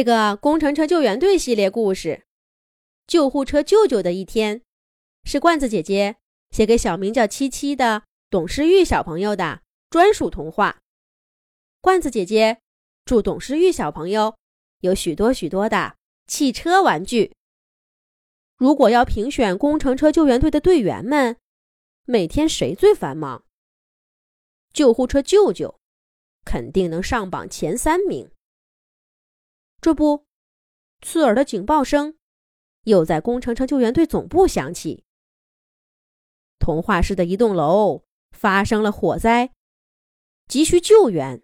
这个工程车救援队系列故事《救护车舅舅的一天》，是罐子姐姐写给小名叫七七的董诗玉小朋友的专属童话。罐子姐姐祝董诗玉小朋友有许多许多的汽车玩具。如果要评选工程车救援队的队员们，每天谁最繁忙？救护车舅舅肯定能上榜前三名。这不，刺耳的警报声又在工程车救援队总部响起。童话市的一栋楼发生了火灾，急需救援。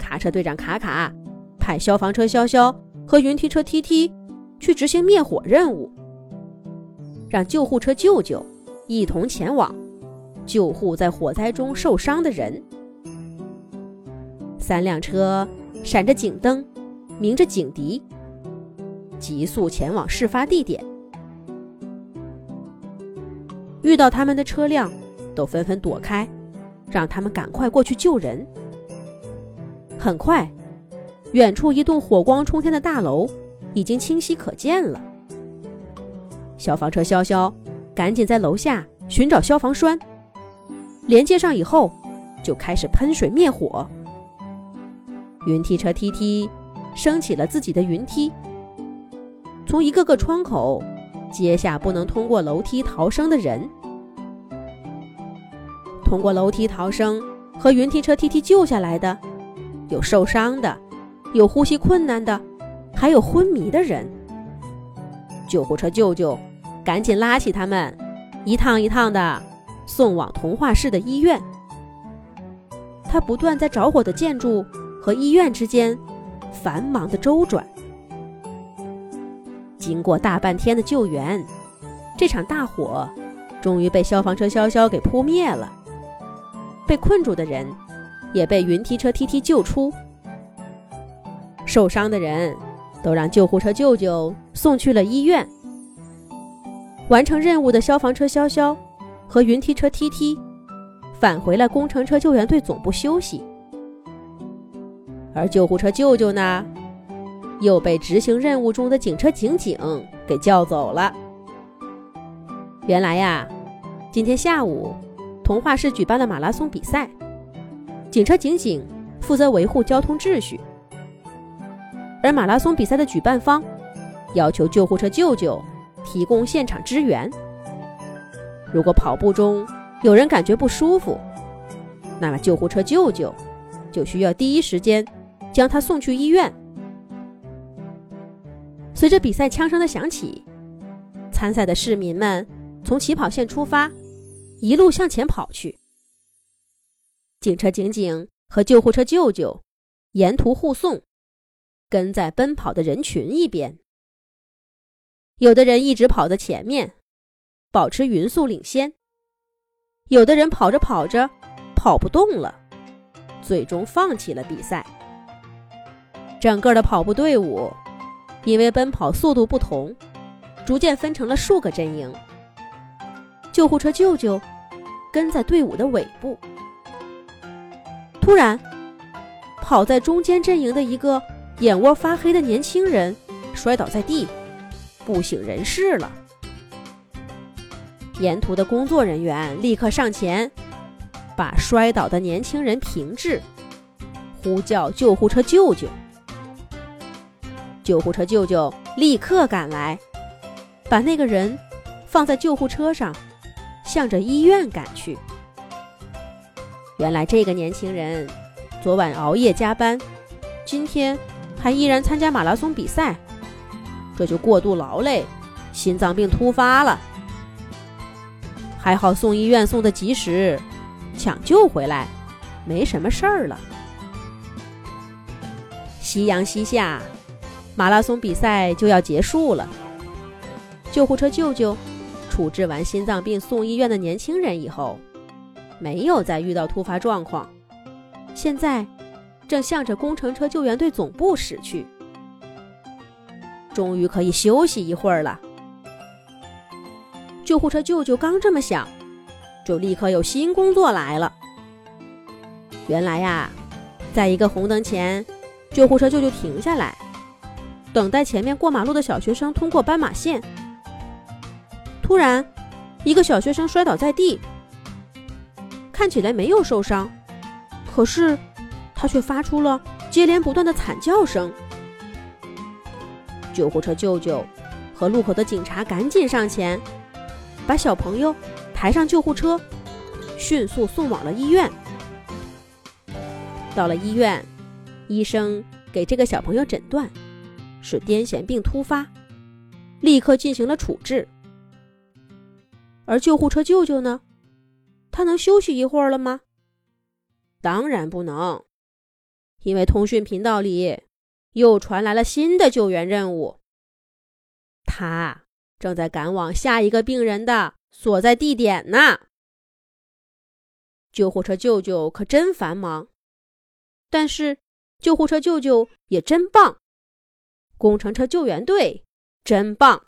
卡车队长卡卡派消防车潇潇和云梯车 T T 去执行灭火任务，让救护车舅舅一同前往救护在火灾中受伤的人。三辆车闪着警灯。鸣着警笛，急速前往事发地点。遇到他们的车辆，都纷纷躲开，让他们赶快过去救人。很快，远处一栋火光冲天的大楼已经清晰可见了。消防车潇潇赶紧在楼下寻找消防栓，连接上以后，就开始喷水灭火。云梯车 T T。升起了自己的云梯，从一个个窗口接下不能通过楼梯逃生的人。通过楼梯逃生和云梯车梯梯救下来的，有受伤的，有呼吸困难的，还有昏迷的人。救护车舅舅赶紧拉起他们，一趟一趟的送往童话市的医院。他不断在着火的建筑和医院之间。繁忙的周转，经过大半天的救援，这场大火终于被消防车潇潇给扑灭了。被困住的人也被云梯车 T T 救出，受伤的人都让救护车舅舅送去了医院。完成任务的消防车潇潇和云梯车 T T 返回了工程车救援队总部休息。而救护车舅舅呢，又被执行任务中的警车警警给叫走了。原来呀，今天下午，童话市举办了马拉松比赛，警车警警负责维护交通秩序，而马拉松比赛的举办方要求救护车舅舅提供现场支援。如果跑步中有人感觉不舒服，那么救护车舅舅就需要第一时间。将他送去医院。随着比赛枪声的响起，参赛的市民们从起跑线出发，一路向前跑去。警车警警和救护车舅舅沿途护送，跟在奔跑的人群一边。有的人一直跑在前面，保持匀速领先；有的人跑着跑着跑不动了，最终放弃了比赛。整个的跑步队伍，因为奔跑速度不同，逐渐分成了数个阵营。救护车舅舅跟在队伍的尾部。突然，跑在中间阵营的一个眼窝发黑的年轻人摔倒在地，不省人事了。沿途的工作人员立刻上前，把摔倒的年轻人平治，呼叫救护车舅舅。救护车舅舅立刻赶来，把那个人放在救护车上，向着医院赶去。原来这个年轻人昨晚熬夜加班，今天还依然参加马拉松比赛，这就过度劳累，心脏病突发了。还好送医院送的及时，抢救回来，没什么事儿了。夕阳西下。马拉松比赛就要结束了。救护车舅舅处置完心脏病送医院的年轻人以后，没有再遇到突发状况，现在正向着工程车救援队总部驶去。终于可以休息一会儿了。救护车舅舅刚这么想，就立刻有新工作来了。原来呀，在一个红灯前，救护车舅舅停下来。等待前面过马路的小学生通过斑马线。突然，一个小学生摔倒在地，看起来没有受伤，可是他却发出了接连不断的惨叫声。救护车舅舅和路口的警察赶紧上前，把小朋友抬上救护车，迅速送往了医院。到了医院，医生给这个小朋友诊断是癫痫病突发，立刻进行了处置。而救护车舅舅呢，他能休息一会儿了吗？当然不能，因为通讯频道里又传来了新的救援任务。他正在赶往下一个病人的所在地点呢。救护车舅舅可真繁忙。但是，救护车舅舅也真棒，工程车救援队真棒。